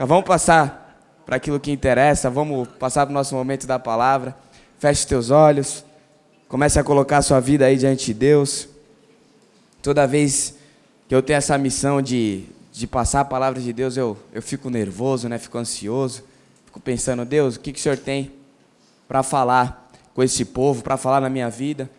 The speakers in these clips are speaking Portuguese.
Então vamos passar para aquilo que interessa, vamos passar para o nosso momento da palavra. Feche teus olhos, comece a colocar a sua vida aí diante de Deus. Toda vez que eu tenho essa missão de, de passar a palavra de Deus, eu, eu fico nervoso, né? fico ansioso, fico pensando, Deus, o que, que o Senhor tem para falar com esse povo, para falar na minha vida?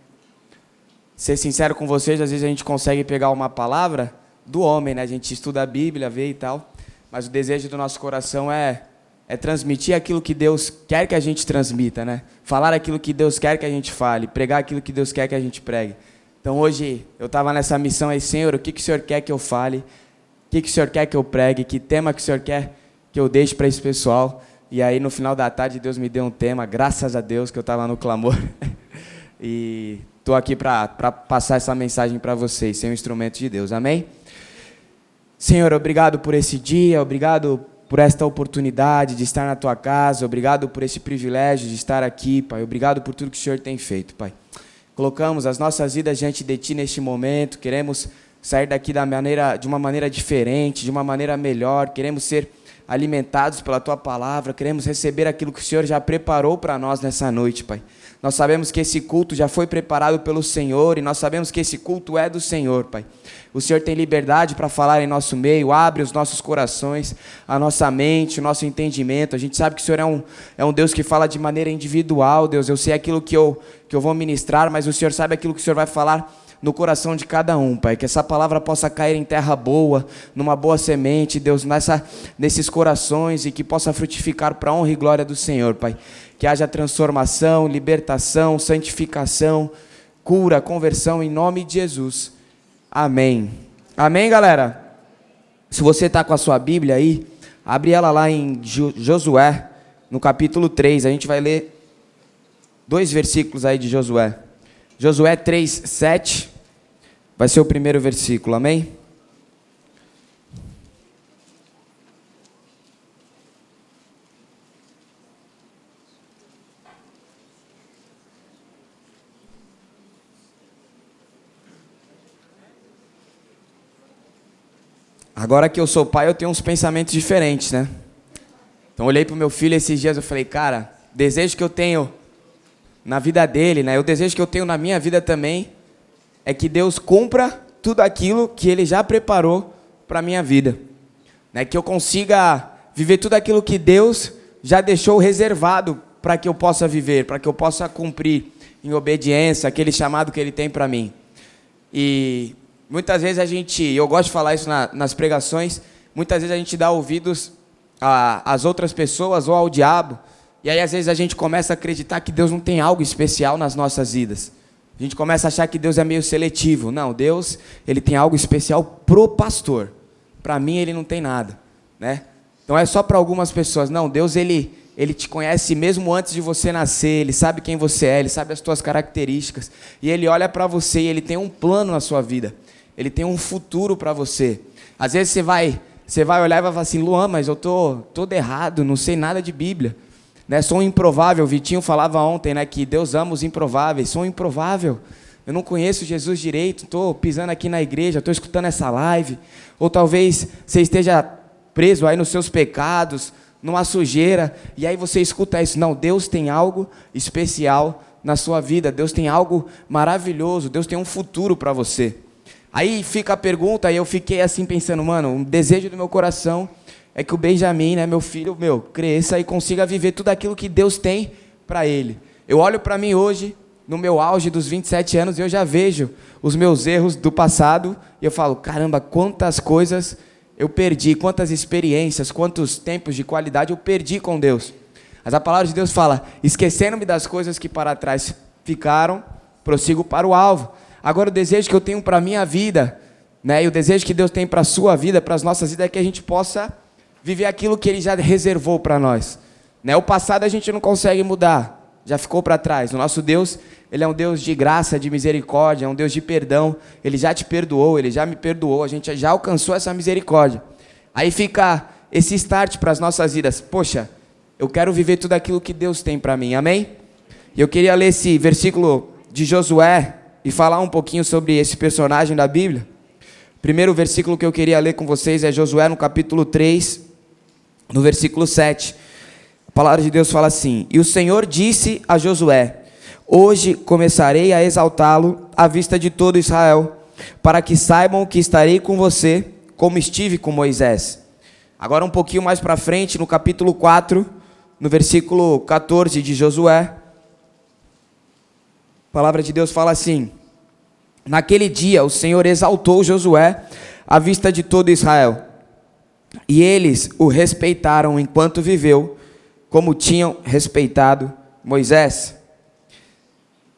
Ser sincero com vocês, às vezes a gente consegue pegar uma palavra do homem, né? A gente estuda a Bíblia, vê e tal mas o desejo do nosso coração é, é transmitir aquilo que Deus quer que a gente transmita, né? Falar aquilo que Deus quer que a gente fale, pregar aquilo que Deus quer que a gente pregue. Então hoje eu estava nessa missão aí, Senhor, o que, que o Senhor quer que eu fale? O que, que o Senhor quer que eu pregue? Que tema que o Senhor quer que eu deixe para esse pessoal? E aí no final da tarde Deus me deu um tema, graças a Deus que eu estava no clamor. e estou aqui para passar essa mensagem para vocês, ser um instrumento de Deus. Amém? Senhor, obrigado por esse dia, obrigado por esta oportunidade de estar na tua casa, obrigado por esse privilégio de estar aqui, Pai. Obrigado por tudo que o Senhor tem feito, Pai. Colocamos as nossas vidas diante de ti neste momento, queremos sair daqui da maneira, de uma maneira diferente, de uma maneira melhor, queremos ser alimentados pela tua palavra, queremos receber aquilo que o Senhor já preparou para nós nessa noite, Pai. Nós sabemos que esse culto já foi preparado pelo Senhor e nós sabemos que esse culto é do Senhor, Pai. O Senhor tem liberdade para falar em nosso meio, abre os nossos corações, a nossa mente, o nosso entendimento. A gente sabe que o Senhor é um, é um Deus que fala de maneira individual, Deus. Eu sei aquilo que eu, que eu vou ministrar, mas o Senhor sabe aquilo que o Senhor vai falar no coração de cada um, Pai. Que essa palavra possa cair em terra boa, numa boa semente, Deus, nessa, nesses corações e que possa frutificar para a honra e glória do Senhor, Pai que haja transformação, libertação, santificação, cura, conversão em nome de Jesus. Amém. Amém, galera? Se você está com a sua Bíblia aí, abre ela lá em Josué, no capítulo 3. A gente vai ler dois versículos aí de Josué. Josué 3, 7. Vai ser o primeiro versículo, amém? Agora que eu sou pai, eu tenho uns pensamentos diferentes, né? Então olhei para o meu filho esses dias e falei, cara, desejo que eu tenho na vida dele, né? O desejo que eu tenho na minha vida também é que Deus cumpra tudo aquilo que Ele já preparou para a minha vida, né? Que eu consiga viver tudo aquilo que Deus já deixou reservado para que eu possa viver, para que eu possa cumprir em obediência aquele chamado que Ele tem para mim. E Muitas vezes a gente, eu gosto de falar isso na, nas pregações, muitas vezes a gente dá ouvidos às outras pessoas ou ao diabo, e aí às vezes a gente começa a acreditar que Deus não tem algo especial nas nossas vidas. A gente começa a achar que Deus é meio seletivo. Não, Deus, ele tem algo especial pro pastor. Para mim ele não tem nada, né? Então é só para algumas pessoas. Não, Deus ele ele te conhece mesmo antes de você nascer, ele sabe quem você é, ele sabe as tuas características, e ele olha para você e ele tem um plano na sua vida. Ele tem um futuro para você. Às vezes você vai, você vai olhar e vai falar assim, Luan, mas eu tô todo errado, não sei nada de Bíblia. Né? Sou improvável. Vitinho falava ontem, né, que Deus ama os improváveis. Sou improvável. Eu não conheço Jesus direito, estou pisando aqui na igreja, estou escutando essa live. Ou talvez você esteja preso aí nos seus pecados, numa sujeira, e aí você escuta isso. Não, Deus tem algo especial na sua vida, Deus tem algo maravilhoso, Deus tem um futuro para você. Aí fica a pergunta, e eu fiquei assim pensando, mano, um desejo do meu coração é que o Benjamin, né, meu filho, meu, cresça e consiga viver tudo aquilo que Deus tem para ele. Eu olho para mim hoje, no meu auge dos 27 anos, eu já vejo os meus erros do passado, e eu falo, caramba, quantas coisas eu perdi, quantas experiências, quantos tempos de qualidade eu perdi com Deus. Mas a palavra de Deus fala: esquecendo-me das coisas que para trás ficaram, prossigo para o alvo. Agora o desejo que eu tenho para minha vida, né, e o desejo que Deus tem para a sua vida, para as nossas vidas, é que a gente possa viver aquilo que Ele já reservou para nós. Né? O passado a gente não consegue mudar, já ficou para trás. O nosso Deus, Ele é um Deus de graça, de misericórdia, é um Deus de perdão. Ele já te perdoou, Ele já me perdoou, a gente já alcançou essa misericórdia. Aí fica esse start para as nossas vidas. Poxa, eu quero viver tudo aquilo que Deus tem para mim, amém? E eu queria ler esse versículo de Josué, e falar um pouquinho sobre esse personagem da Bíblia. Primeiro versículo que eu queria ler com vocês é Josué no capítulo 3, no versículo 7. A palavra de Deus fala assim: E o Senhor disse a Josué: Hoje começarei a exaltá-lo à vista de todo Israel, para que saibam que estarei com você, como estive com Moisés. Agora, um pouquinho mais para frente, no capítulo 4, no versículo 14 de Josué, a palavra de Deus fala assim: Naquele dia o Senhor exaltou Josué à vista de todo Israel, e eles o respeitaram enquanto viveu como tinham respeitado Moisés.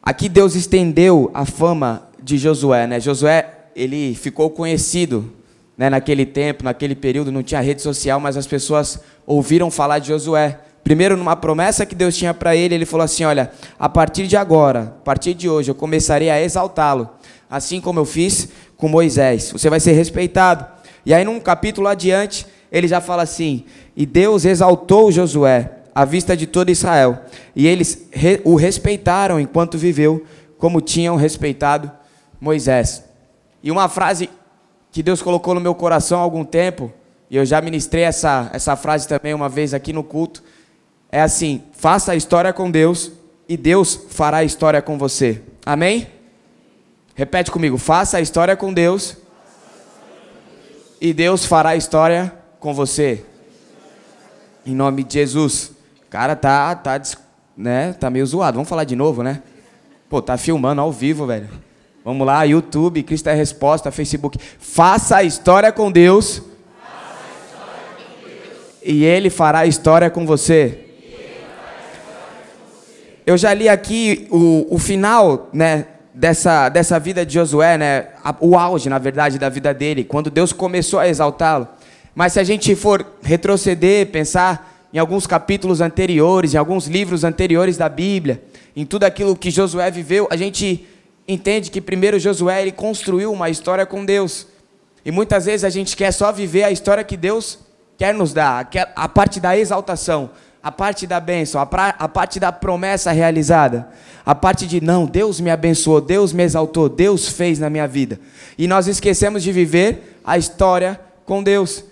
Aqui Deus estendeu a fama de Josué, né? Josué, ele ficou conhecido, né, naquele tempo, naquele período, não tinha rede social, mas as pessoas ouviram falar de Josué. Primeiro, numa promessa que Deus tinha para ele, ele falou assim: Olha, a partir de agora, a partir de hoje, eu começarei a exaltá-lo, assim como eu fiz com Moisés. Você vai ser respeitado. E aí, num capítulo adiante, ele já fala assim: E Deus exaltou Josué à vista de todo Israel. E eles o respeitaram enquanto viveu, como tinham respeitado Moisés. E uma frase que Deus colocou no meu coração há algum tempo, e eu já ministrei essa, essa frase também uma vez aqui no culto, é assim: faça a história com Deus e Deus fará a história com você. Amém? Repete comigo: faça a história com Deus e Deus fará história com você. Em nome de Jesus. Cara, tá, tá, né, tá meio zoado. Vamos falar de novo, né? Pô, tá filmando ao vivo, velho. Vamos lá, YouTube, Cristo é Resposta, Facebook. Faça a história com Deus. E Ele fará história com você. Eu já li aqui o, o final, né, dessa, dessa vida de Josué, né, o auge, na verdade, da vida dele, quando Deus começou a exaltá-lo. Mas se a gente for retroceder, pensar em alguns capítulos anteriores, em alguns livros anteriores da Bíblia, em tudo aquilo que Josué viveu, a gente entende que primeiro Josué ele construiu uma história com Deus. E muitas vezes a gente quer só viver a história que Deus quer nos dar, a parte da exaltação, a parte da bênção, a, pra, a parte da promessa realizada, a parte de não, Deus me abençoou, Deus me exaltou, Deus fez na minha vida. E nós esquecemos de viver a história com Deus.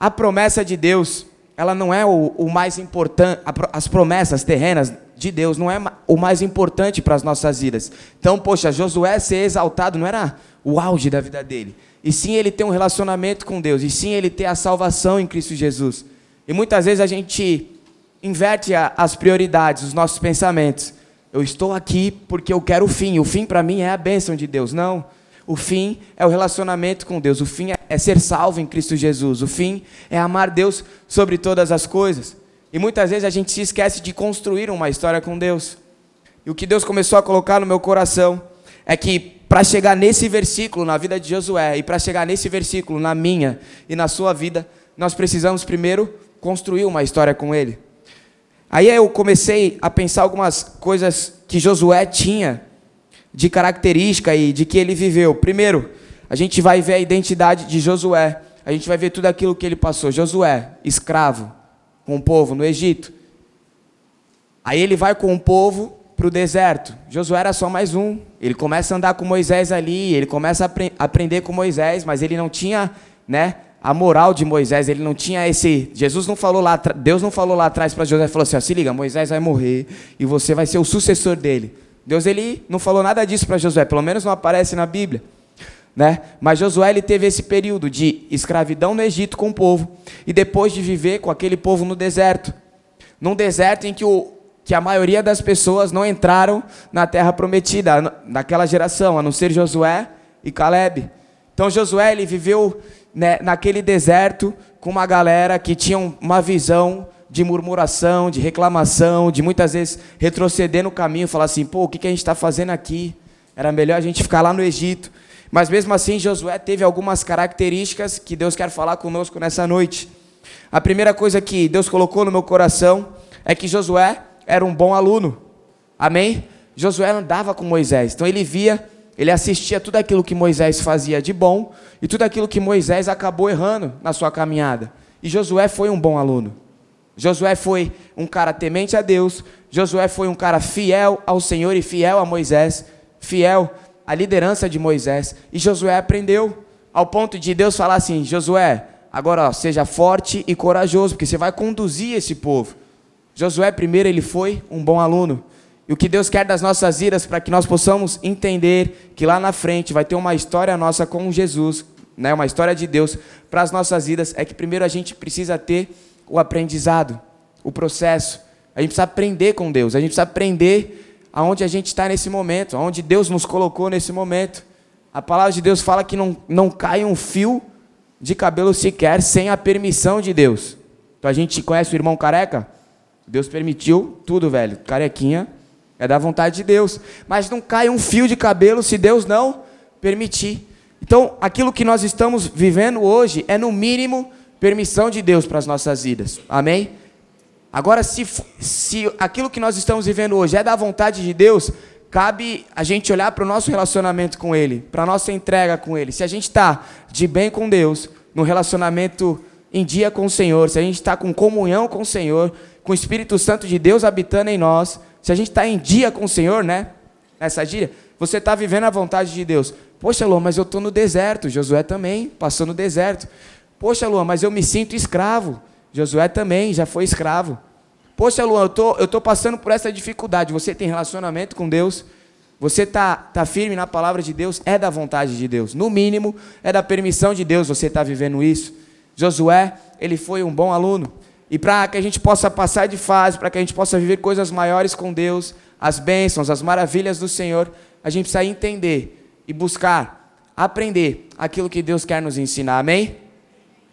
A promessa de Deus, ela não é o, o mais importante, as promessas terrenas de Deus não é o mais importante para as nossas vidas. Então, poxa, Josué ser exaltado não era o auge da vida dele. E sim ele ter um relacionamento com Deus, e sim ele ter a salvação em Cristo Jesus. E muitas vezes a gente inverte as prioridades, os nossos pensamentos. Eu estou aqui porque eu quero o fim. O fim para mim é a bênção de Deus. Não. O fim é o relacionamento com Deus. O fim é ser salvo em Cristo Jesus. O fim é amar Deus sobre todas as coisas. E muitas vezes a gente se esquece de construir uma história com Deus. E o que Deus começou a colocar no meu coração é que para chegar nesse versículo na vida de Josué e para chegar nesse versículo na minha e na sua vida, nós precisamos primeiro construir uma história com Ele. Aí eu comecei a pensar algumas coisas que Josué tinha de característica e de que ele viveu. Primeiro, a gente vai ver a identidade de Josué. A gente vai ver tudo aquilo que ele passou. Josué, escravo, com o povo no Egito. Aí ele vai com o povo para o deserto. Josué era só mais um. Ele começa a andar com Moisés ali, ele começa a apre aprender com Moisés, mas ele não tinha, né, a moral de Moisés, ele não tinha esse. Jesus não falou lá, Deus não falou lá atrás para Josué, falou assim: ó, se liga, Moisés vai morrer e você vai ser o sucessor dele. Deus ele não falou nada disso para Josué, pelo menos não aparece na Bíblia. Né? Mas Josué ele teve esse período de escravidão no Egito com o povo e depois de viver com aquele povo no deserto. Num deserto em que, o, que a maioria das pessoas não entraram na terra prometida, naquela geração, a não ser Josué e Caleb. Então Josué ele viveu né, naquele deserto com uma galera que tinha uma visão de murmuração, de reclamação, de muitas vezes retroceder no caminho, falar assim: pô, o que, que a gente está fazendo aqui? Era melhor a gente ficar lá no Egito. Mas mesmo assim, Josué teve algumas características que Deus quer falar conosco nessa noite. A primeira coisa que Deus colocou no meu coração é que Josué era um bom aluno. Amém? Josué andava com Moisés, então ele via, ele assistia tudo aquilo que Moisés fazia de bom e tudo aquilo que Moisés acabou errando na sua caminhada. E Josué foi um bom aluno. Josué foi um cara temente a Deus, Josué foi um cara fiel ao Senhor e fiel a Moisés, fiel à liderança de Moisés. E Josué aprendeu ao ponto de Deus falar assim: Josué, agora ó, seja forte e corajoso, porque você vai conduzir esse povo. Josué, primeiro, ele foi um bom aluno. E o que Deus quer das nossas vidas, para que nós possamos entender que lá na frente vai ter uma história nossa com Jesus, né, uma história de Deus para as nossas vidas, é que primeiro a gente precisa ter o aprendizado, o processo. A gente precisa aprender com Deus, a gente precisa aprender aonde a gente está nesse momento, aonde Deus nos colocou nesse momento. A palavra de Deus fala que não, não cai um fio de cabelo sequer sem a permissão de Deus. Então a gente conhece o irmão careca? Deus permitiu tudo, velho. Carequinha é da vontade de Deus. Mas não cai um fio de cabelo se Deus não permitir. Então, aquilo que nós estamos vivendo hoje é, no mínimo, permissão de Deus para as nossas vidas. Amém? Agora, se, se aquilo que nós estamos vivendo hoje é da vontade de Deus, cabe a gente olhar para o nosso relacionamento com Ele, para a nossa entrega com Ele. Se a gente está de bem com Deus, no relacionamento em dia com o Senhor, se a gente está com comunhão com o Senhor, com o Espírito Santo de Deus habitando em nós, se a gente está em dia com o Senhor, né? Nessa dia, você está vivendo a vontade de Deus. Poxa, Lua, mas eu estou no deserto. Josué também passou no deserto. Poxa, Lua, mas eu me sinto escravo. Josué também já foi escravo. Poxa, Luan, eu tô, estou tô passando por essa dificuldade. Você tem relacionamento com Deus? Você está tá firme na palavra de Deus? É da vontade de Deus. No mínimo, é da permissão de Deus você está vivendo isso. Josué, ele foi um bom aluno. E para que a gente possa passar de fase, para que a gente possa viver coisas maiores com Deus, as bênçãos, as maravilhas do Senhor, a gente precisa entender e buscar aprender aquilo que Deus quer nos ensinar. Amém?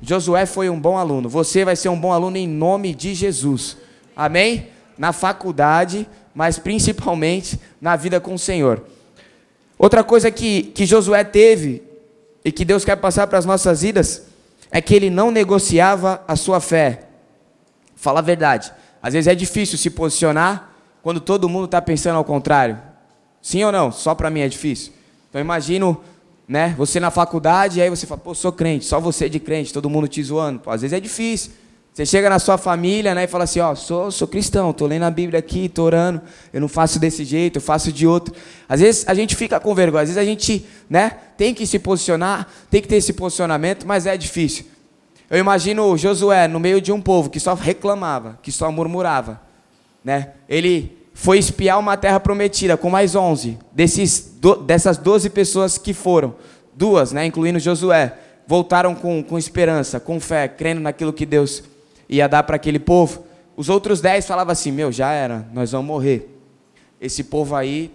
Josué foi um bom aluno. Você vai ser um bom aluno em nome de Jesus. Amém? Na faculdade, mas principalmente na vida com o Senhor. Outra coisa que, que Josué teve e que Deus quer passar para as nossas vidas é que ele não negociava a sua fé. Fala a verdade. Às vezes é difícil se posicionar quando todo mundo está pensando ao contrário. Sim ou não? Só para mim é difícil. Então imagino né? Você na faculdade, aí você fala, pô, sou crente, só você de crente, todo mundo te zoando. Pô, às vezes é difícil. Você chega na sua família, né, e fala assim, ó, sou, sou cristão, tô lendo a Bíblia aqui, tô orando, eu não faço desse jeito, eu faço de outro. Às vezes a gente fica com vergonha, às vezes a gente, né, tem que se posicionar, tem que ter esse posicionamento, mas é difícil. Eu imagino Josué no meio de um povo que só reclamava, que só murmurava, né? Ele foi espiar uma terra prometida com mais 11. Desses, do, dessas 12 pessoas que foram, duas, né, incluindo Josué, voltaram com, com esperança, com fé, crendo naquilo que Deus ia dar para aquele povo. Os outros 10 falavam assim: Meu, já era, nós vamos morrer. Esse povo aí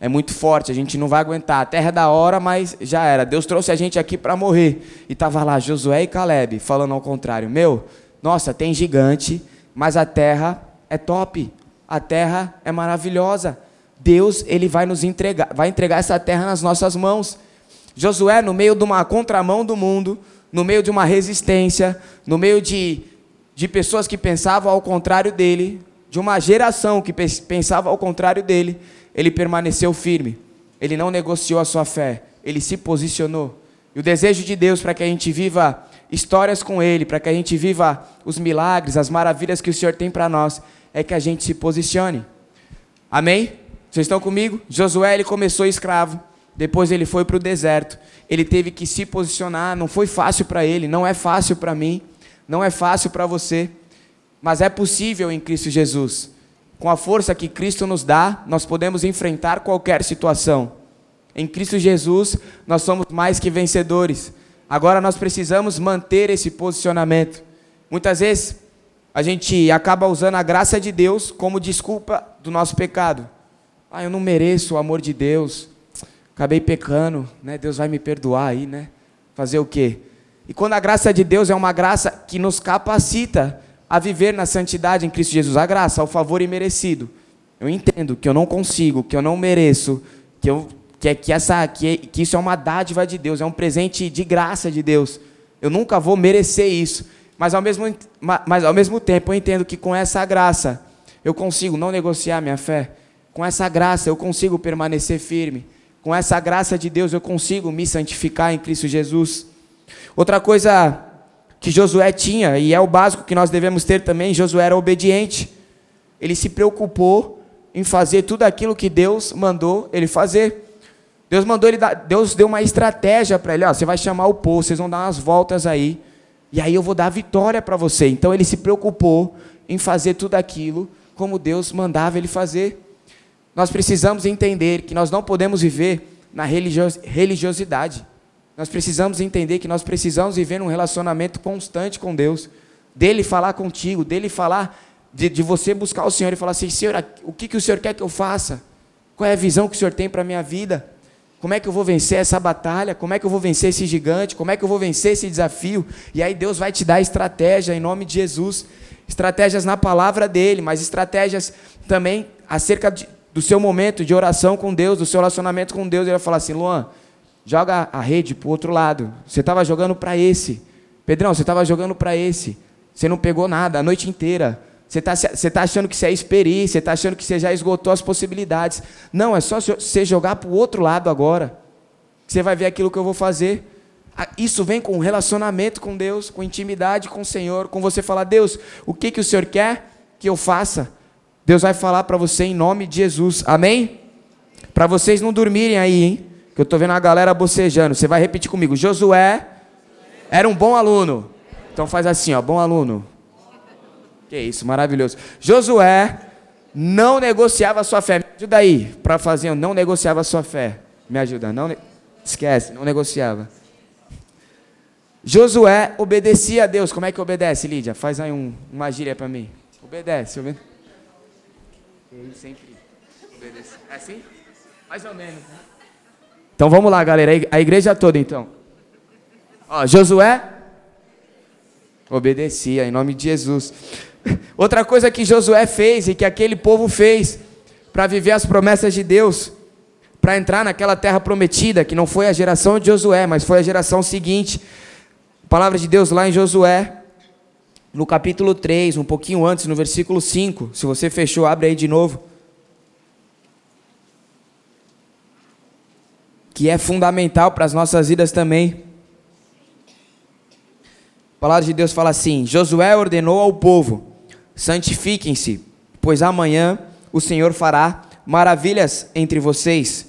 é muito forte, a gente não vai aguentar. A terra é da hora, mas já era. Deus trouxe a gente aqui para morrer. E estava lá Josué e Caleb falando ao contrário: Meu, nossa, tem gigante, mas a terra é top a terra é maravilhosa. Deus, ele vai nos entregar, vai entregar essa terra nas nossas mãos. Josué, no meio de uma contramão do mundo, no meio de uma resistência, no meio de, de pessoas que pensavam ao contrário dele, de uma geração que pensava ao contrário dele, ele permaneceu firme. Ele não negociou a sua fé, ele se posicionou. E o desejo de Deus para que a gente viva histórias com ele, para que a gente viva os milagres, as maravilhas que o Senhor tem para nós, é que a gente se posicione. Amém? Vocês estão comigo? Josué ele começou escravo, depois ele foi para o deserto. Ele teve que se posicionar, não foi fácil para ele, não é fácil para mim, não é fácil para você, mas é possível em Cristo Jesus. Com a força que Cristo nos dá, nós podemos enfrentar qualquer situação. Em Cristo Jesus, nós somos mais que vencedores. Agora nós precisamos manter esse posicionamento. Muitas vezes a gente acaba usando a graça de Deus como desculpa do nosso pecado. Ah, eu não mereço o amor de Deus. Acabei pecando, né? Deus vai me perdoar aí, né? Fazer o quê? E quando a graça de Deus é uma graça que nos capacita a viver na santidade em Cristo Jesus, a graça, o favor imerecido. Eu entendo que eu não consigo, que eu não mereço, que eu que, que essa que, que isso é uma dádiva de Deus, é um presente de graça de Deus. Eu nunca vou merecer isso. Mas ao mesmo, mas ao mesmo tempo eu entendo que com essa graça eu consigo não negociar minha fé. Com essa graça eu consigo permanecer firme. Com essa graça de Deus eu consigo me santificar em Cristo Jesus. Outra coisa que Josué tinha, e é o básico que nós devemos ter também, Josué era obediente. Ele se preocupou em fazer tudo aquilo que Deus mandou ele fazer. Deus mandou ele dar, Deus deu uma estratégia para ele, ó, você vai chamar o povo, vocês vão dar umas voltas aí E aí eu vou dar vitória para você. Então ele se preocupou em fazer tudo aquilo como Deus mandava ele fazer. Nós precisamos entender que nós não podemos viver na religiosidade. Nós precisamos entender que nós precisamos viver num relacionamento constante com Deus, dele falar contigo, dele falar, de, de você buscar o Senhor e falar assim: Senhor, o que, que o Senhor quer que eu faça? Qual é a visão que o Senhor tem para a minha vida? Como é que eu vou vencer essa batalha? Como é que eu vou vencer esse gigante? Como é que eu vou vencer esse desafio? E aí Deus vai te dar estratégia em nome de Jesus. Estratégias na palavra dele, mas estratégias também acerca de, do seu momento de oração com Deus, do seu relacionamento com Deus. Ele vai falar assim: Luan, joga a rede para o outro lado. Você estava jogando para esse. Pedrão, você estava jogando para esse. Você não pegou nada a noite inteira. Você está você tá achando que você é experiência, você está achando que você já esgotou as possibilidades. Não, é só você jogar para o outro lado agora. Você vai ver aquilo que eu vou fazer. Isso vem com relacionamento com Deus, com intimidade com o Senhor, com você falar, Deus, o que, que o Senhor quer que eu faça? Deus vai falar para você em nome de Jesus. Amém? Para vocês não dormirem aí, hein? Que eu estou vendo a galera bocejando. Você vai repetir comigo. Josué era um bom aluno. Então faz assim, ó, bom aluno. Que isso, maravilhoso. Josué não negociava sua fé. Me ajuda aí para fazer, não negociava sua fé. Me ajuda, não ne... esquece, não negociava. Josué obedecia a Deus. Como é que obedece, Lídia? Faz aí um, uma gíria para mim. Obedece, obedece. Ele sempre obedece. É assim? Mais ou menos. Né? Então vamos lá, galera. A igreja toda, então. Ó, Josué obedecia em nome de Jesus. Outra coisa que Josué fez e que aquele povo fez para viver as promessas de Deus, para entrar naquela terra prometida, que não foi a geração de Josué, mas foi a geração seguinte. Palavra de Deus lá em Josué, no capítulo 3, um pouquinho antes, no versículo 5. Se você fechou, abre aí de novo. Que é fundamental para as nossas vidas também. A palavra de Deus fala assim: Josué ordenou ao povo santifiquem-se, pois amanhã o Senhor fará maravilhas entre vocês.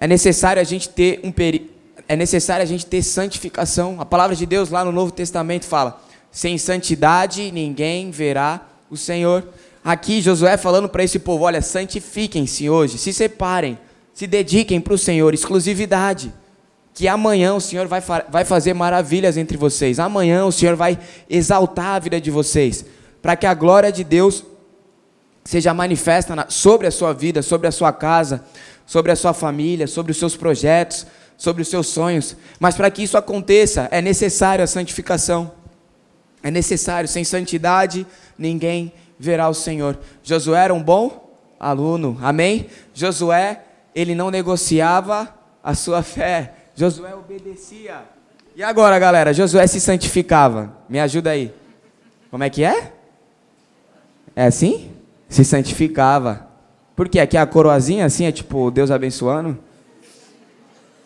É necessário a gente ter um peri... é necessário a gente ter santificação. A palavra de Deus lá no Novo Testamento fala: sem santidade ninguém verá o Senhor. Aqui Josué falando para esse povo: olha, santifiquem-se hoje, se separem, se dediquem para o Senhor, exclusividade. Que amanhã o Senhor vai, vai fazer maravilhas entre vocês. Amanhã o Senhor vai exaltar a vida de vocês para que a glória de Deus seja manifesta na, sobre a sua vida, sobre a sua casa, sobre a sua família, sobre os seus projetos, sobre os seus sonhos. Mas para que isso aconteça, é necessário a santificação. É necessário, sem santidade, ninguém verá o Senhor. Josué era um bom aluno, amém? Josué, ele não negociava a sua fé, Josué obedecia. E agora, galera, Josué se santificava. Me ajuda aí. Como é que é? É assim? Se santificava. Por quê? Aqui a coroazinha assim é tipo Deus abençoando?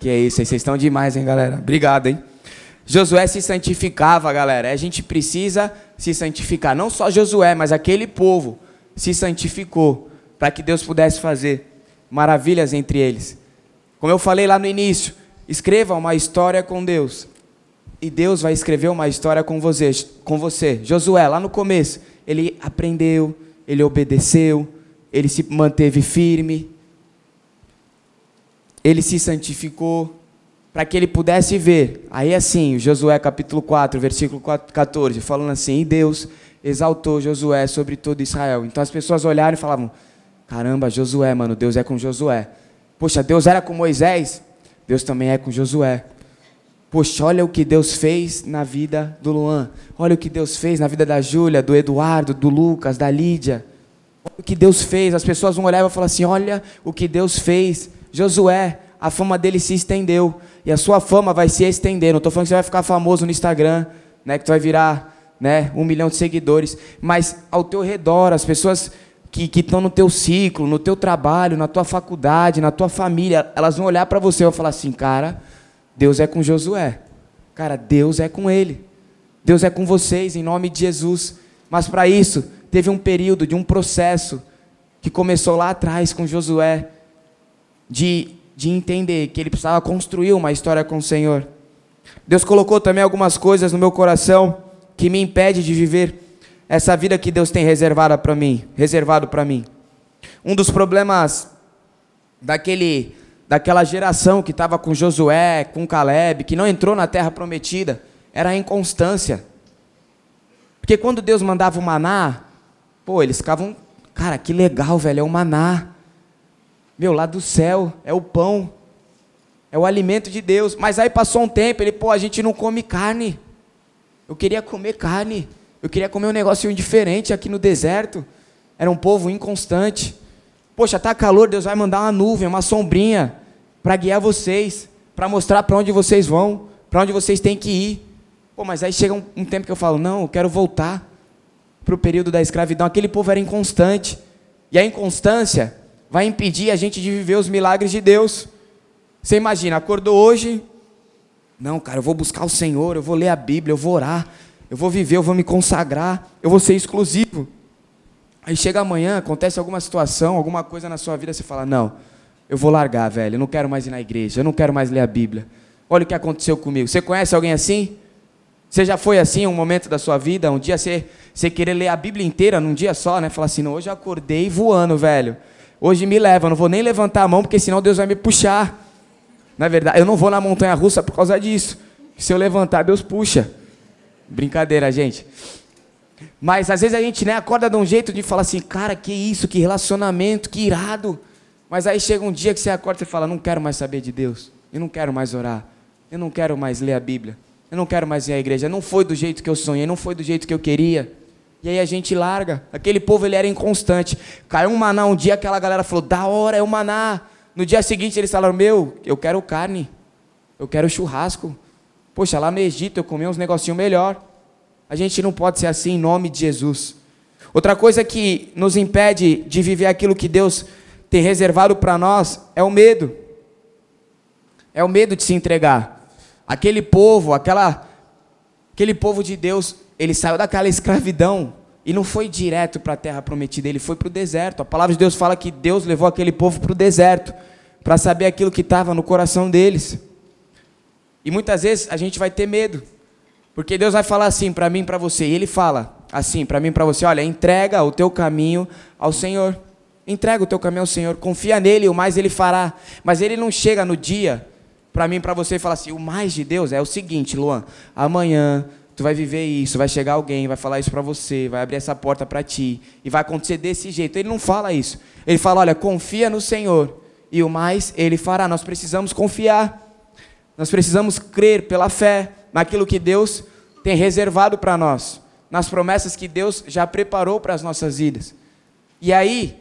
Que é isso, vocês estão demais, hein, galera? Obrigado, hein? Josué se santificava, galera. A gente precisa se santificar. Não só Josué, mas aquele povo se santificou para que Deus pudesse fazer maravilhas entre eles. Como eu falei lá no início, escreva uma história com Deus. E Deus vai escrever uma história com você, com você. Josué, lá no começo, ele aprendeu, ele obedeceu, ele se manteve firme, ele se santificou, para que ele pudesse ver. Aí assim, Josué capítulo 4, versículo 14, falando assim: E Deus exaltou Josué sobre todo Israel. Então as pessoas olharam e falavam: Caramba, Josué, mano, Deus é com Josué. Poxa, Deus era com Moisés, Deus também é com Josué. Poxa, olha o que Deus fez na vida do Luan. Olha o que Deus fez na vida da Júlia, do Eduardo, do Lucas, da Lídia. Olha o que Deus fez. As pessoas vão olhar e vão falar assim: olha o que Deus fez. Josué, a fama dele se estendeu. E a sua fama vai se estender. Não estou falando que você vai ficar famoso no Instagram, né, que tu vai virar né, um milhão de seguidores. Mas ao teu redor, as pessoas que estão no teu ciclo, no teu trabalho, na tua faculdade, na tua família, elas vão olhar para você e vão falar assim, cara Deus é com Josué. Cara, Deus é com ele. Deus é com vocês, em nome de Jesus. Mas para isso, teve um período de um processo que começou lá atrás com Josué, de, de entender que ele precisava construir uma história com o Senhor. Deus colocou também algumas coisas no meu coração que me impede de viver essa vida que Deus tem reservada para mim, reservado para mim. Um dos problemas daquele daquela geração que estava com Josué, com Caleb, que não entrou na terra prometida, era a inconstância. Porque quando Deus mandava o maná, pô, eles ficavam, cara, que legal, velho, é o maná. Meu, lá do céu, é o pão. É o alimento de Deus. Mas aí passou um tempo, ele, pô, a gente não come carne. Eu queria comer carne. Eu queria comer um negocinho diferente aqui no deserto. Era um povo inconstante. Poxa, tá calor, Deus vai mandar uma nuvem, uma sombrinha para guiar vocês, para mostrar para onde vocês vão, para onde vocês têm que ir. Pô, mas aí chega um, um tempo que eu falo, não, eu quero voltar para o período da escravidão. Aquele povo era inconstante. E a inconstância vai impedir a gente de viver os milagres de Deus. Você imagina, acordou hoje, não, cara, eu vou buscar o Senhor, eu vou ler a Bíblia, eu vou orar, eu vou viver, eu vou me consagrar, eu vou ser exclusivo. Aí chega amanhã, acontece alguma situação, alguma coisa na sua vida, você fala: Não, eu vou largar, velho, eu não quero mais ir na igreja, eu não quero mais ler a Bíblia. Olha o que aconteceu comigo. Você conhece alguém assim? Você já foi assim um momento da sua vida? Um dia você, você querer ler a Bíblia inteira num dia só, né? Falar assim: Não, hoje eu acordei voando, velho. Hoje me leva, eu não vou nem levantar a mão, porque senão Deus vai me puxar. Na é verdade, eu não vou na montanha russa por causa disso. Se eu levantar, Deus puxa. Brincadeira, gente. Mas às vezes a gente né, acorda de um jeito de falar assim, cara, que isso, que relacionamento, que irado. Mas aí chega um dia que você acorda e fala, não quero mais saber de Deus. Eu não quero mais orar. Eu não quero mais ler a Bíblia. Eu não quero mais ir à igreja. Não foi do jeito que eu sonhei, não foi do jeito que eu queria. E aí a gente larga. Aquele povo ele era inconstante. Caiu um maná um dia, aquela galera falou, da hora, é o maná. No dia seguinte eles falaram: Meu, eu quero carne, eu quero churrasco. Poxa, lá no Egito eu comi uns negocinho melhor. A gente não pode ser assim em nome de Jesus. Outra coisa que nos impede de viver aquilo que Deus tem reservado para nós é o medo. É o medo de se entregar. Aquele povo, aquela, aquele povo de Deus, ele saiu daquela escravidão e não foi direto para a terra prometida, ele foi para o deserto. A palavra de Deus fala que Deus levou aquele povo para o deserto, para saber aquilo que estava no coração deles. E muitas vezes a gente vai ter medo, porque Deus vai falar assim para mim para você, e Ele fala assim para mim para você: olha, entrega o teu caminho ao Senhor. Entrega o teu caminho ao Senhor, confia nele, o mais Ele fará. Mas Ele não chega no dia para mim para você e fala assim: o mais de Deus é o seguinte, Luan, amanhã tu vai viver isso, vai chegar alguém, vai falar isso para você, vai abrir essa porta para ti, e vai acontecer desse jeito. Ele não fala isso. Ele fala: olha, confia no Senhor, e o mais ele fará. Nós precisamos confiar, nós precisamos crer pela fé naquilo que Deus tem reservado para nós, nas promessas que Deus já preparou para as nossas vidas. E aí,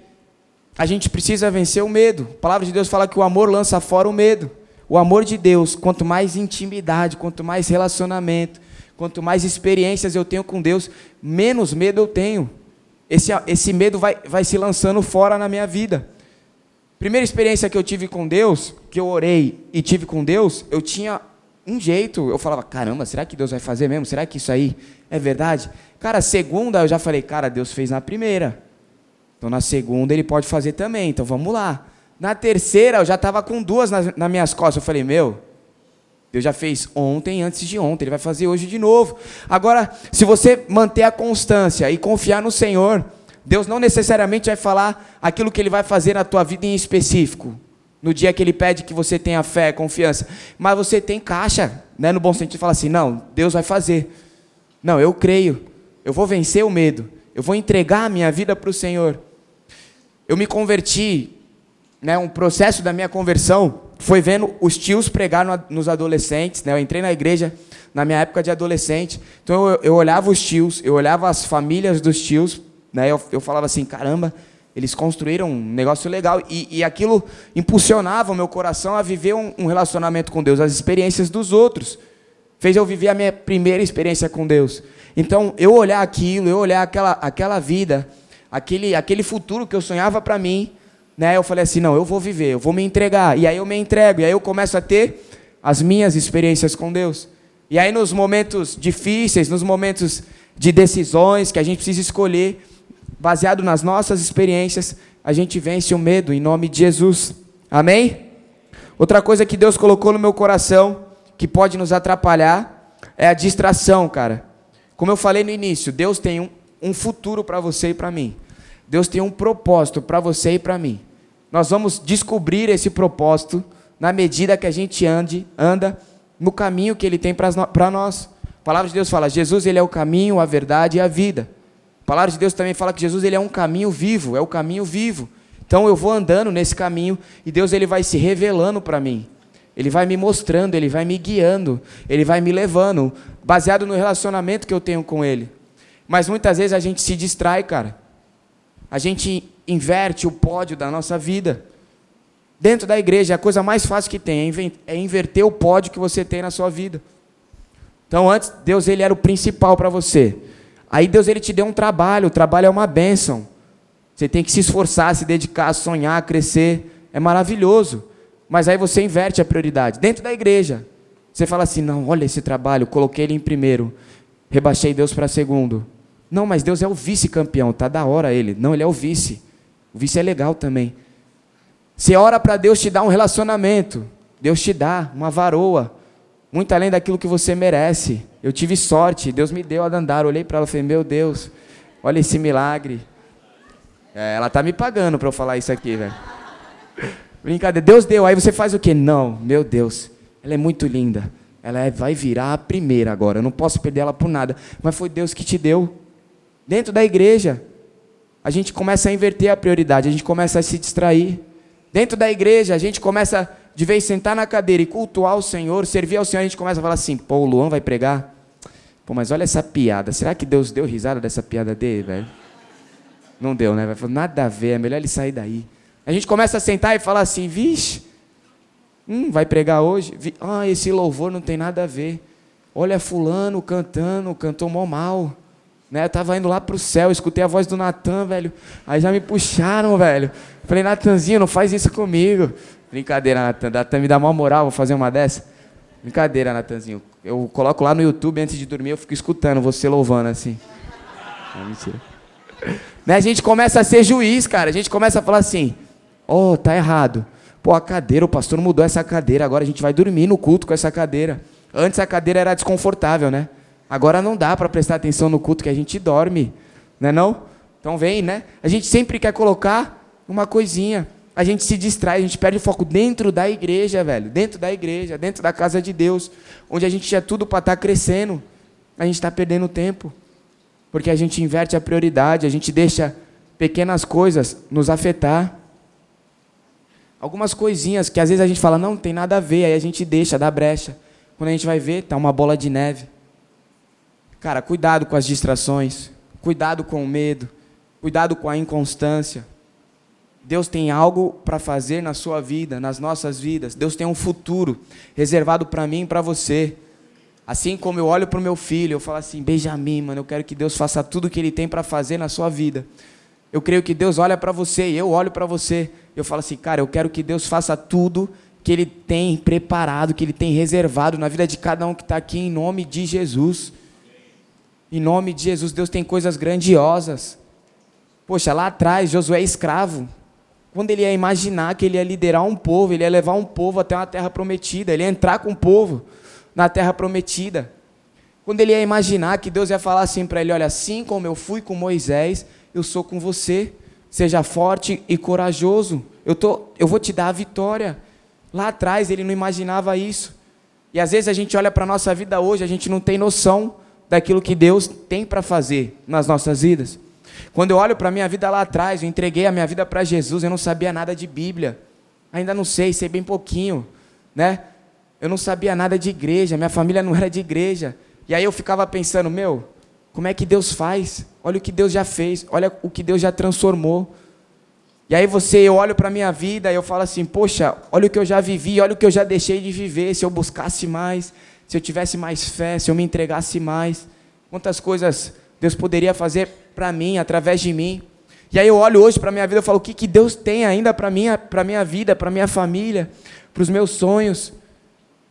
a gente precisa vencer o medo. A palavra de Deus fala que o amor lança fora o medo. O amor de Deus, quanto mais intimidade, quanto mais relacionamento, Quanto mais experiências eu tenho com Deus, menos medo eu tenho. Esse, esse medo vai, vai se lançando fora na minha vida. Primeira experiência que eu tive com Deus, que eu orei e tive com Deus, eu tinha um jeito. Eu falava, caramba, será que Deus vai fazer mesmo? Será que isso aí é verdade? Cara, segunda eu já falei, cara, Deus fez na primeira. Então na segunda ele pode fazer também, então vamos lá. Na terceira eu já estava com duas nas, nas minhas costas. Eu falei, meu, Deus já fez ontem, antes de ontem, Ele vai fazer hoje de novo. Agora, se você manter a constância e confiar no Senhor, Deus não necessariamente vai falar aquilo que Ele vai fazer na tua vida em específico. No dia que Ele pede que você tenha fé, confiança. Mas você tem caixa, né, no bom sentido, fala assim: não, Deus vai fazer. Não, eu creio. Eu vou vencer o medo. Eu vou entregar a minha vida para o Senhor. Eu me converti, né, um processo da minha conversão foi vendo os tios pregar no, nos adolescentes, né? Eu entrei na igreja na minha época de adolescente, então eu, eu olhava os tios, eu olhava as famílias dos tios, né? Eu, eu falava assim, caramba, eles construíram um negócio legal e, e aquilo impulsionava o meu coração a viver um, um relacionamento com Deus, as experiências dos outros fez eu viver a minha primeira experiência com Deus. Então, eu olhar aquilo, eu olhar aquela, aquela vida, aquele, aquele futuro que eu sonhava para mim, né, eu falei assim, não, eu vou viver, eu vou me entregar. E aí eu me entrego, e aí eu começo a ter as minhas experiências com Deus. E aí nos momentos difíceis, nos momentos de decisões que a gente precisa escolher, baseado nas nossas experiências, a gente vence o medo em nome de Jesus. Amém? Outra coisa que Deus colocou no meu coração, que pode nos atrapalhar é a distração, cara. Como eu falei no início, Deus tem um, um futuro para você e para mim. Deus tem um propósito para você e para mim. Nós vamos descobrir esse propósito na medida que a gente ande, anda no caminho que Ele tem para nós. A palavra de Deus fala: Jesus ele é o caminho, a verdade e a vida. A palavra de Deus também fala que Jesus ele é um caminho vivo, é o caminho vivo. Então eu vou andando nesse caminho e Deus ele vai se revelando para mim. Ele vai me mostrando, ele vai me guiando, ele vai me levando, baseado no relacionamento que eu tenho com ele. Mas muitas vezes a gente se distrai, cara. A gente inverte o pódio da nossa vida. Dentro da igreja, a coisa mais fácil que tem é, é inverter o pódio que você tem na sua vida. Então, antes, Deus ele era o principal para você. Aí Deus ele te deu um trabalho, o trabalho é uma bênção. Você tem que se esforçar, se dedicar, sonhar, crescer. É maravilhoso. Mas aí você inverte a prioridade. Dentro da igreja, você fala assim: não, olha esse trabalho, coloquei ele em primeiro, rebaixei Deus para segundo. Não, mas Deus é o vice-campeão, tá da hora ele. Não, ele é o vice. O vice é legal também. Você ora para Deus te dar um relacionamento. Deus te dá uma varoa, muito além daquilo que você merece. Eu tive sorte, Deus me deu a Dandara. Olhei para ela e falei: Meu Deus, olha esse milagre. É, ela tá me pagando para eu falar isso aqui, velho. Brincadeira, Deus deu, aí você faz o quê? Não, meu Deus, ela é muito linda. Ela é, vai virar a primeira agora, eu não posso perder ela por nada. Mas foi Deus que te deu. Dentro da igreja, a gente começa a inverter a prioridade, a gente começa a se distrair. Dentro da igreja, a gente começa, de vez sentar na cadeira e cultuar o Senhor, servir ao Senhor, a gente começa a falar assim: pô, o Luan vai pregar? Pô, mas olha essa piada. Será que Deus deu risada dessa piada dele, velho? Não deu, né? Vai falar, nada a ver, é melhor ele sair daí. A gente começa a sentar e falar assim, vixe, hum, vai pregar hoje? Ah, esse louvor não tem nada a ver. Olha fulano cantando, cantou mó mal. Né? Eu tava indo lá pro céu, escutei a voz do Natan, velho. Aí já me puxaram, velho. Falei, Natanzinho, não faz isso comigo. Brincadeira, Natan. Natan me dá maior moral, vou fazer uma dessa. Brincadeira, Natanzinho. Eu coloco lá no YouTube antes de dormir, eu fico escutando você louvando assim. Não, mentira. Né? A gente começa a ser juiz, cara. A gente começa a falar assim: Oh, tá errado. Pô, a cadeira, o pastor mudou essa cadeira, agora a gente vai dormir no culto com essa cadeira. Antes a cadeira era desconfortável, né? Agora não dá para prestar atenção no culto que a gente dorme, né não? Então vem, né? A gente sempre quer colocar uma coisinha. A gente se distrai, a gente perde o foco dentro da igreja, velho. Dentro da igreja, dentro da casa de Deus, onde a gente tinha tudo para estar tá crescendo. A gente está perdendo tempo. Porque a gente inverte a prioridade, a gente deixa pequenas coisas nos afetar. Algumas coisinhas que às vezes a gente fala, não, não tem nada a ver, aí a gente deixa, dá brecha. Quando a gente vai ver, tá uma bola de neve. Cara, cuidado com as distrações, cuidado com o medo, cuidado com a inconstância. Deus tem algo para fazer na sua vida, nas nossas vidas. Deus tem um futuro reservado para mim e para você. Assim como eu olho para o meu filho, eu falo assim: Benjamin, mano, eu quero que Deus faça tudo o que Ele tem para fazer na sua vida. Eu creio que Deus olha para você e eu olho para você. Eu falo assim, cara, eu quero que Deus faça tudo que Ele tem preparado, que Ele tem reservado na vida de cada um que está aqui, em nome de Jesus. Em nome de Jesus, Deus tem coisas grandiosas. Poxa, lá atrás, Josué é escravo. Quando ele ia imaginar que ele ia liderar um povo, ele ia levar um povo até uma terra prometida, ele ia entrar com o povo na terra prometida. Quando ele ia imaginar que Deus ia falar assim para ele: Olha, assim como eu fui com Moisés, eu sou com você. Seja forte e corajoso. Eu, tô, eu vou te dar a vitória. Lá atrás ele não imaginava isso. E às vezes a gente olha para a nossa vida hoje, a gente não tem noção daquilo que Deus tem para fazer nas nossas vidas. Quando eu olho para a minha vida lá atrás, eu entreguei a minha vida para Jesus, eu não sabia nada de Bíblia. Ainda não sei, sei bem pouquinho, né? Eu não sabia nada de igreja, minha família não era de igreja. E aí eu ficava pensando, meu, como é que Deus faz? Olha o que Deus já fez, olha o que Deus já transformou. E aí você, eu olho para a minha vida e eu falo assim, poxa, olha o que eu já vivi, olha o que eu já deixei de viver, se eu buscasse mais, se eu tivesse mais fé, se eu me entregasse mais. Quantas coisas Deus poderia fazer para mim, através de mim. E aí eu olho hoje para minha vida e falo, o que, que Deus tem ainda para minha, minha vida, para minha família, para os meus sonhos.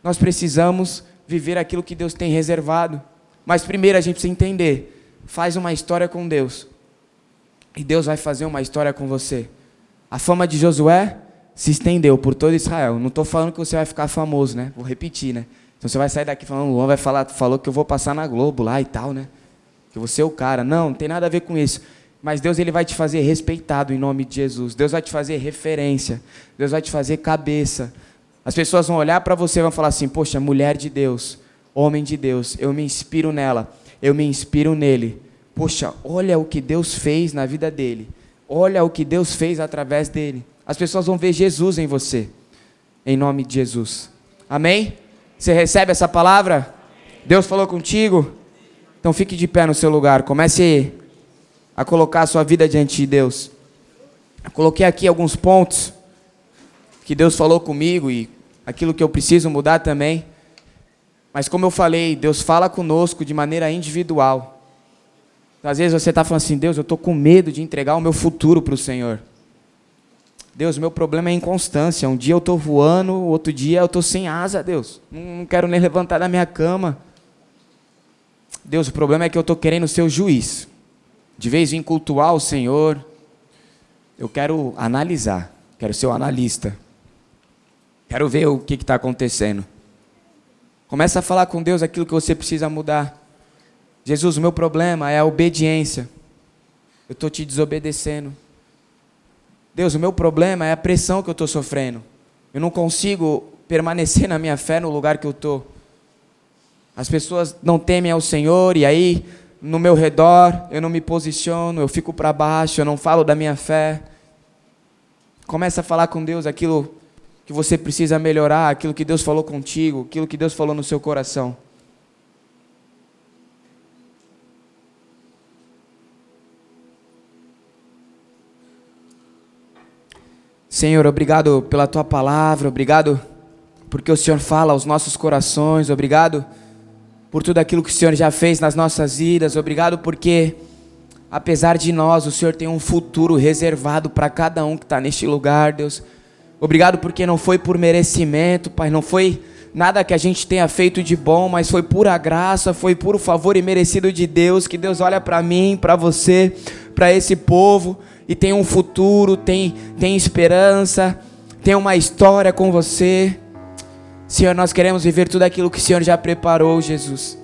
Nós precisamos viver aquilo que Deus tem reservado. Mas primeiro a gente precisa entender: faz uma história com Deus. E Deus vai fazer uma história com você. A fama de Josué se estendeu por todo Israel. Não estou falando que você vai ficar famoso, né? Vou repetir, né? Então você vai sair daqui falando, Luan vai falar, falou que eu vou passar na Globo lá e tal, né? Que você é o cara. Não, não tem nada a ver com isso. Mas Deus ele vai te fazer respeitado em nome de Jesus. Deus vai te fazer referência. Deus vai te fazer cabeça. As pessoas vão olhar para você e vão falar assim: Poxa, mulher de Deus, homem de Deus, eu me inspiro nela, eu me inspiro nele. Poxa, olha o que Deus fez na vida dele. Olha o que Deus fez através dele. As pessoas vão ver Jesus em você. Em nome de Jesus. Amém? Você recebe essa palavra? Deus falou contigo? Então fique de pé no seu lugar. Comece a colocar a sua vida diante de Deus. Eu coloquei aqui alguns pontos que Deus falou comigo e aquilo que eu preciso mudar também. Mas como eu falei, Deus fala conosco de maneira individual. Então, às vezes você está falando assim, Deus, eu estou com medo de entregar o meu futuro para o Senhor. Deus, meu problema é inconstância. Um dia eu estou voando, outro dia eu estou sem asa, Deus. Não quero nem levantar da minha cama. Deus, o problema é que eu estou querendo ser o juiz de vez em cultuar o Senhor, eu quero analisar, quero ser o analista. Quero ver o que está acontecendo. Começa a falar com Deus aquilo que você precisa mudar. Jesus, o meu problema é a obediência. Eu estou te desobedecendo. Deus, o meu problema é a pressão que eu estou sofrendo. Eu não consigo permanecer na minha fé no lugar que eu estou. As pessoas não temem ao Senhor e aí no meu redor, eu não me posiciono, eu fico para baixo, eu não falo da minha fé. Começa a falar com Deus aquilo que você precisa melhorar, aquilo que Deus falou contigo, aquilo que Deus falou no seu coração. Senhor, obrigado pela tua palavra, obrigado porque o Senhor fala aos nossos corações, obrigado por tudo aquilo que o Senhor já fez nas nossas vidas. Obrigado porque, apesar de nós, o Senhor tem um futuro reservado para cada um que está neste lugar, Deus. Obrigado porque não foi por merecimento, Pai, não foi nada que a gente tenha feito de bom, mas foi pura graça, foi puro favor e merecido de Deus, que Deus olha para mim, para você, para esse povo e tem um futuro, tem tem esperança, tem uma história com você. Senhor, nós queremos viver tudo aquilo que o Senhor já preparou, Jesus.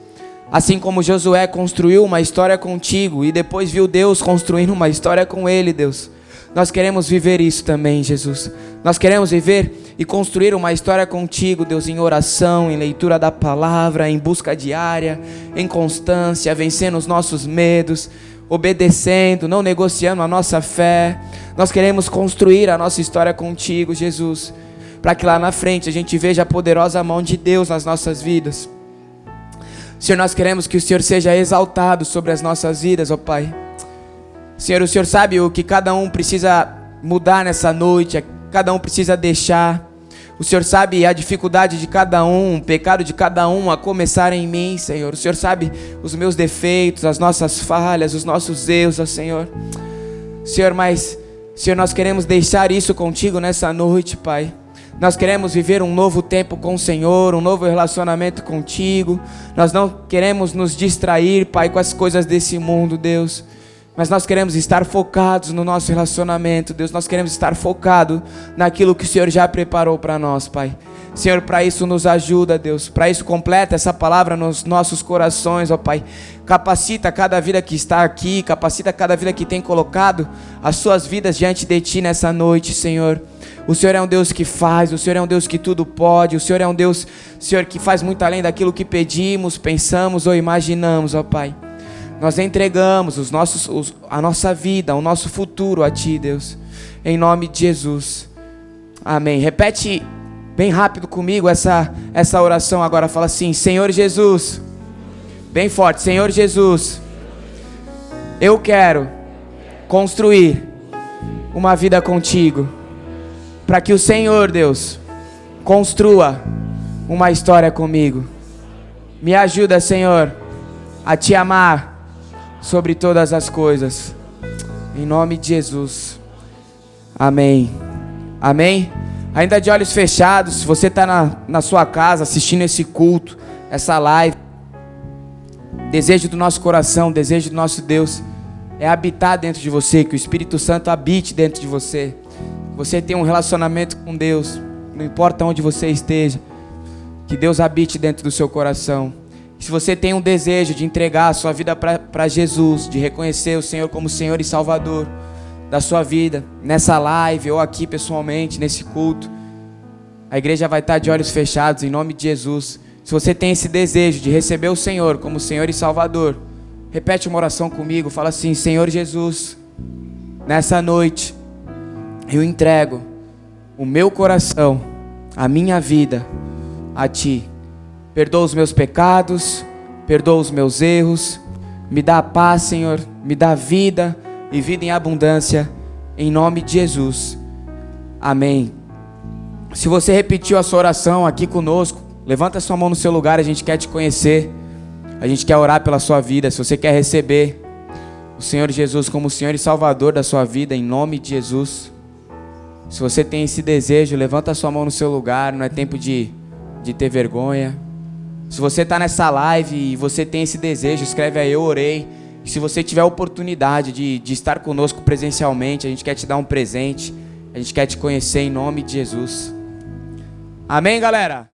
Assim como Josué construiu uma história contigo e depois viu Deus construindo uma história com ele, Deus. Nós queremos viver isso também, Jesus. Nós queremos viver e construir uma história contigo, Deus, em oração, em leitura da palavra, em busca diária, em constância, vencendo os nossos medos, obedecendo, não negociando a nossa fé. Nós queremos construir a nossa história contigo, Jesus para que lá na frente a gente veja a poderosa mão de Deus nas nossas vidas. Senhor, nós queremos que o Senhor seja exaltado sobre as nossas vidas, ó Pai. Senhor, o Senhor sabe o que cada um precisa mudar nessa noite, cada um precisa deixar. O Senhor sabe a dificuldade de cada um, o pecado de cada um a começar em mim, Senhor. O Senhor sabe os meus defeitos, as nossas falhas, os nossos erros, ó Senhor. Senhor, mas, Senhor, nós queremos deixar isso contigo nessa noite, Pai. Nós queremos viver um novo tempo com o Senhor, um novo relacionamento contigo. Nós não queremos nos distrair, Pai, com as coisas desse mundo, Deus. Mas nós queremos estar focados no nosso relacionamento, Deus. Nós queremos estar focados naquilo que o Senhor já preparou para nós, Pai. Senhor, para isso nos ajuda, Deus. Para isso completa essa palavra nos nossos corações, ó Pai. Capacita cada vida que está aqui, capacita cada vida que tem colocado as suas vidas diante de Ti nessa noite, Senhor. O Senhor é um Deus que faz, o Senhor é um Deus que tudo pode, o Senhor é um Deus, Senhor, que faz muito além daquilo que pedimos, pensamos ou imaginamos, ó Pai. Nós entregamos os nossos, os, a nossa vida, o nosso futuro a Ti, Deus. Em nome de Jesus. Amém. Repete bem rápido comigo essa, essa oração agora. Fala assim: Senhor Jesus. Bem forte, Senhor Jesus. Eu quero construir uma vida contigo para que o Senhor, Deus, construa uma história comigo. Me ajuda, Senhor, a te amar sobre todas as coisas. Em nome de Jesus. Amém. Amém. Ainda de olhos fechados, se você está na, na sua casa assistindo esse culto, essa live, desejo do nosso coração, desejo do nosso Deus é habitar dentro de você, que o Espírito Santo habite dentro de você. Você tem um relacionamento com Deus, não importa onde você esteja. Que Deus habite dentro do seu coração. Se você tem um desejo de entregar a sua vida para Jesus, de reconhecer o Senhor como Senhor e Salvador da sua vida, nessa live ou aqui pessoalmente, nesse culto, a igreja vai estar de olhos fechados em nome de Jesus. Se você tem esse desejo de receber o Senhor como Senhor e Salvador, repete uma oração comigo, fala assim: Senhor Jesus, nessa noite eu entrego o meu coração, a minha vida a ti. Perdoa os meus pecados, perdoa os meus erros, me dá paz, Senhor, me dá vida e vida em abundância, em nome de Jesus. Amém. Se você repetiu a sua oração aqui conosco, levanta sua mão no seu lugar, a gente quer te conhecer. A gente quer orar pela sua vida. Se você quer receber o Senhor Jesus como Senhor e Salvador da sua vida, em nome de Jesus. Se você tem esse desejo, levanta sua mão no seu lugar, não é tempo de, de ter vergonha. Se você está nessa live e você tem esse desejo, escreve aí, eu orei. Se você tiver a oportunidade de, de estar conosco presencialmente, a gente quer te dar um presente, a gente quer te conhecer em nome de Jesus. Amém, galera?